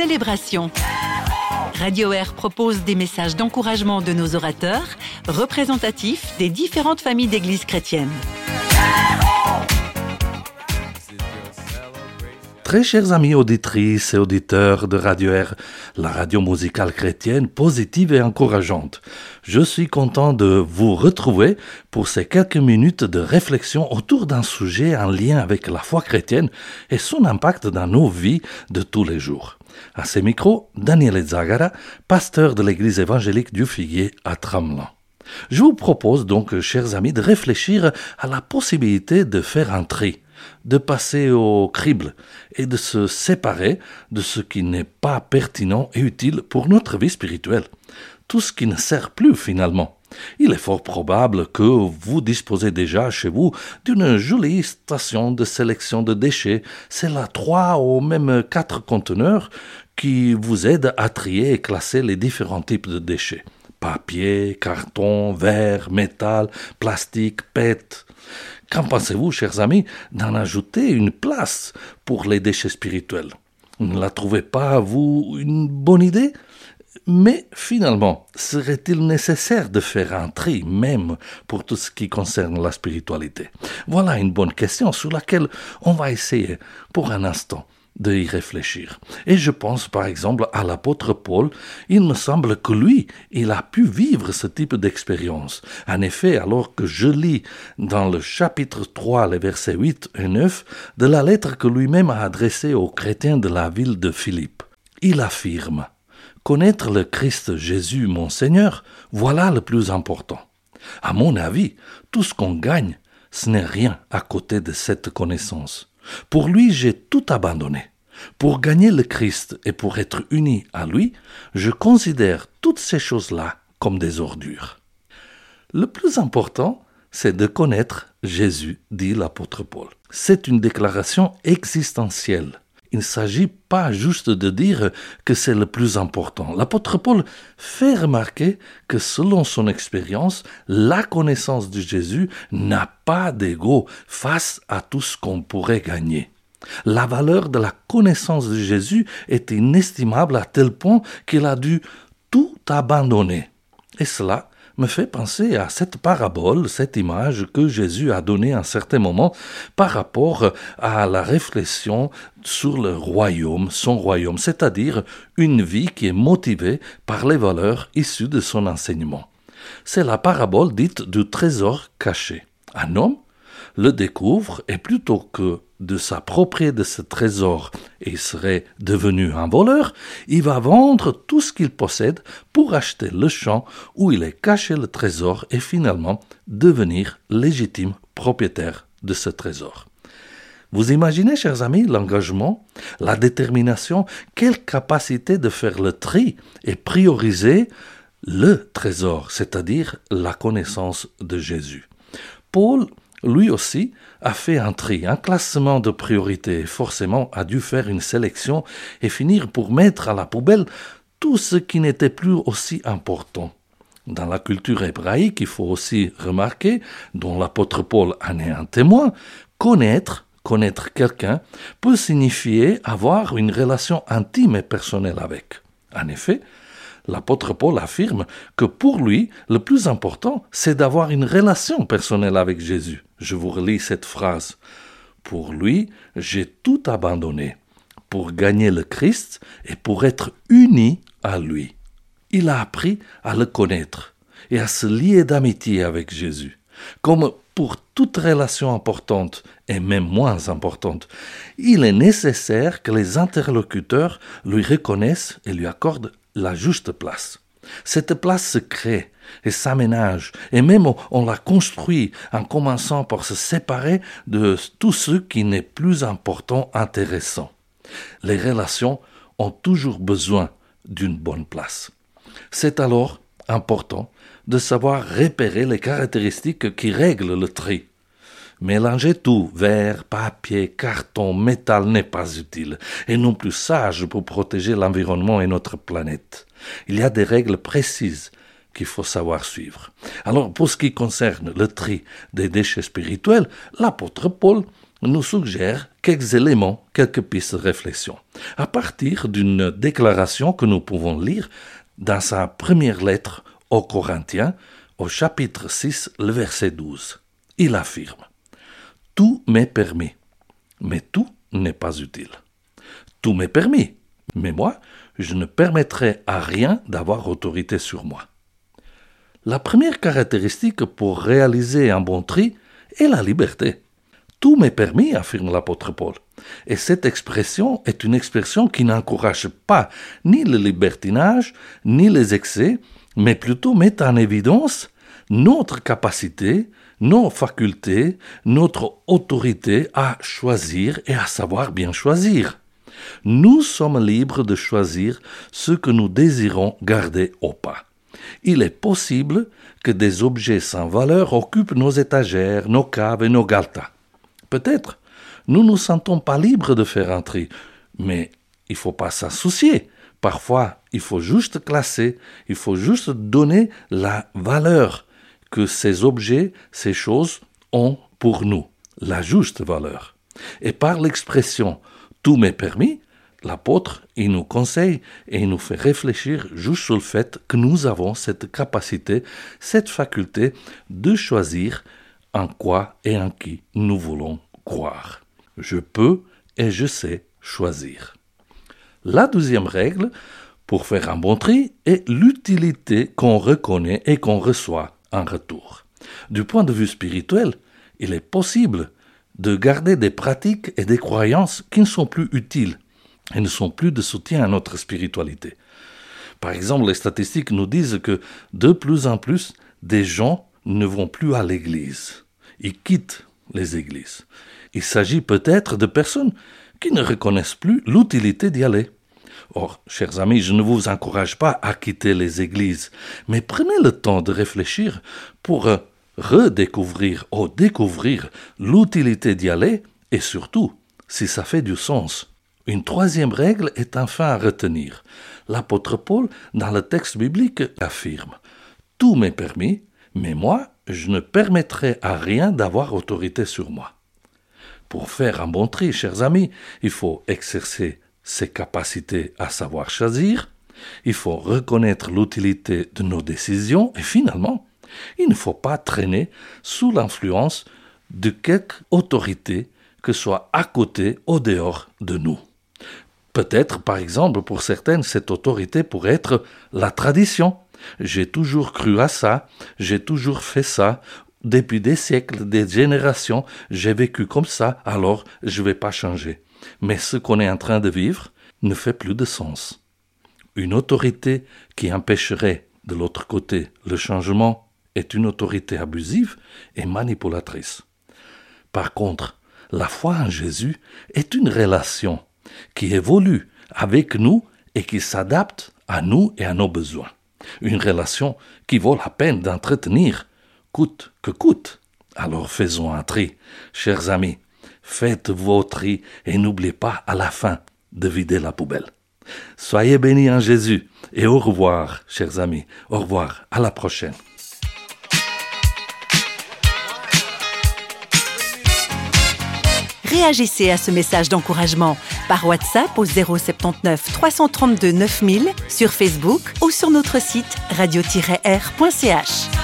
célébration. Radio Air propose des messages d'encouragement de nos orateurs, représentatifs des différentes familles d'églises chrétiennes. Très chers amis auditrices et auditeurs de Radio Air, la radio musicale chrétienne positive et encourageante, je suis content de vous retrouver pour ces quelques minutes de réflexion autour d'un sujet en lien avec la foi chrétienne et son impact dans nos vies de tous les jours. À ces micros, Daniel Zagara, pasteur de l'église évangélique du Figuier à Tramelan. Je vous propose donc, chers amis, de réfléchir à la possibilité de faire un tri de passer au crible et de se séparer de ce qui n'est pas pertinent et utile pour notre vie spirituelle, tout ce qui ne sert plus finalement. Il est fort probable que vous disposez déjà chez vous d'une jolie station de sélection de déchets. C'est la trois ou même quatre conteneurs qui vous aident à trier et classer les différents types de déchets. Papier, carton, verre, métal, plastique, PET. Qu'en pensez-vous, chers amis, d'en ajouter une place pour les déchets spirituels? Ne la trouvez pas, vous, une bonne idée? Mais finalement, serait-il nécessaire de faire un tri même pour tout ce qui concerne la spiritualité? Voilà une bonne question sur laquelle on va essayer pour un instant de y réfléchir. Et je pense par exemple à l'apôtre Paul. Il me semble que lui, il a pu vivre ce type d'expérience. En effet, alors que je lis dans le chapitre 3, les versets 8 et 9 de la lettre que lui-même a adressée aux chrétiens de la ville de Philippe, il affirme Connaître le Christ Jésus, mon Seigneur, voilà le plus important. À mon avis, tout ce qu'on gagne, ce n'est rien à côté de cette connaissance. Pour lui, j'ai tout abandonné. Pour gagner le Christ et pour être uni à lui, je considère toutes ces choses-là comme des ordures. Le plus important, c'est de connaître Jésus, dit l'apôtre Paul. C'est une déclaration existentielle. Il ne s'agit pas juste de dire que c'est le plus important. L'apôtre Paul fait remarquer que selon son expérience, la connaissance de Jésus n'a pas d'ego face à tout ce qu'on pourrait gagner. La valeur de la connaissance de Jésus est inestimable à tel point qu'il a dû tout abandonner. Et cela me fait penser à cette parabole, cette image que Jésus a donnée à un certain moment par rapport à la réflexion sur le royaume, son royaume, c'est-à-dire une vie qui est motivée par les valeurs issues de son enseignement. C'est la parabole dite du trésor caché. Un homme le découvre et plutôt que de s'approprier de ce trésor et serait devenu un voleur, il va vendre tout ce qu'il possède pour acheter le champ où il est caché le trésor et finalement devenir légitime propriétaire de ce trésor. Vous imaginez, chers amis, l'engagement, la détermination, quelle capacité de faire le tri et prioriser le trésor, c'est-à-dire la connaissance de Jésus. Paul lui aussi a fait un tri, un classement de priorités, forcément a dû faire une sélection et finir pour mettre à la poubelle tout ce qui n'était plus aussi important. Dans la culture hébraïque, il faut aussi remarquer, dont l'apôtre Paul en est un témoin, connaître, connaître quelqu'un peut signifier avoir une relation intime et personnelle avec. En effet, l'apôtre Paul affirme que pour lui, le plus important, c'est d'avoir une relation personnelle avec Jésus. Je vous relis cette phrase. Pour lui, j'ai tout abandonné pour gagner le Christ et pour être uni à lui. Il a appris à le connaître et à se lier d'amitié avec Jésus. Comme pour toute relation importante et même moins importante, il est nécessaire que les interlocuteurs lui reconnaissent et lui accordent la juste place. Cette place se crée et s'aménage, et même on la construit en commençant par se séparer de tout ce qui n'est plus important, intéressant. Les relations ont toujours besoin d'une bonne place. C'est alors important de savoir repérer les caractéristiques qui règlent le tri. Mélanger tout, verre, papier, carton, métal n'est pas utile, et non plus sage pour protéger l'environnement et notre planète. Il y a des règles précises qu'il faut savoir suivre. Alors, pour ce qui concerne le tri des déchets spirituels, l'apôtre Paul nous suggère quelques éléments, quelques pistes de réflexion, à partir d'une déclaration que nous pouvons lire dans sa première lettre aux Corinthiens, au chapitre 6, le verset 12. Il affirme Tout m'est permis, mais tout n'est pas utile. Tout m'est permis, mais moi, je ne permettrai à rien d'avoir autorité sur moi. La première caractéristique pour réaliser un bon tri est la liberté. Tout m'est permis, affirme l'apôtre Paul. Et cette expression est une expression qui n'encourage pas ni le libertinage, ni les excès, mais plutôt met en évidence notre capacité, nos facultés, notre autorité à choisir et à savoir bien choisir. Nous sommes libres de choisir ce que nous désirons garder au pas. Il est possible que des objets sans valeur occupent nos étagères, nos caves et nos galtas. Peut-être nous ne nous sentons pas libres de faire un tri, mais il ne faut pas s'en soucier. Parfois, il faut juste classer, il faut juste donner la valeur que ces objets, ces choses ont pour nous, la juste valeur. Et par l'expression tout m'est permis, l'apôtre, il nous conseille et il nous fait réfléchir juste sur le fait que nous avons cette capacité, cette faculté de choisir en quoi et en qui nous voulons croire. Je peux et je sais choisir. La deuxième règle pour faire un bon tri est l'utilité qu'on reconnaît et qu'on reçoit en retour. Du point de vue spirituel, il est possible de garder des pratiques et des croyances qui ne sont plus utiles et ne sont plus de soutien à notre spiritualité. Par exemple, les statistiques nous disent que de plus en plus des gens ne vont plus à l'église. Ils quittent les églises. Il s'agit peut-être de personnes qui ne reconnaissent plus l'utilité d'y aller. Or, chers amis, je ne vous encourage pas à quitter les églises, mais prenez le temps de réfléchir pour euh, redécouvrir ou découvrir l'utilité d'y aller et surtout si ça fait du sens. Une troisième règle est enfin à retenir. L'apôtre Paul, dans le texte biblique, affirme Tout m'est permis, mais moi, je ne permettrai à rien d'avoir autorité sur moi. Pour faire un bon tri, chers amis, il faut exercer ses capacités à savoir choisir, il faut reconnaître l'utilité de nos décisions et finalement, il ne faut pas traîner sous l'influence de quelque autorité que soit à côté ou dehors de nous. Peut-être, par exemple, pour certaines, cette autorité pourrait être la tradition. J'ai toujours cru à ça, j'ai toujours fait ça, depuis des siècles, des générations, j'ai vécu comme ça, alors je ne vais pas changer. Mais ce qu'on est en train de vivre ne fait plus de sens. Une autorité qui empêcherait de l'autre côté le changement est une autorité abusive et manipulatrice. Par contre, la foi en Jésus est une relation qui évolue avec nous et qui s'adapte à nous et à nos besoins. Une relation qui vaut la peine d'entretenir coûte que coûte. Alors faisons un tri, chers amis. Faites vos tri et n'oubliez pas à la fin de vider la poubelle. Soyez bénis en Jésus et au revoir, chers amis. Au revoir, à la prochaine. Réagissez à ce message d'encouragement par WhatsApp au 079 332 9000 sur Facebook ou sur notre site radio-r.ch.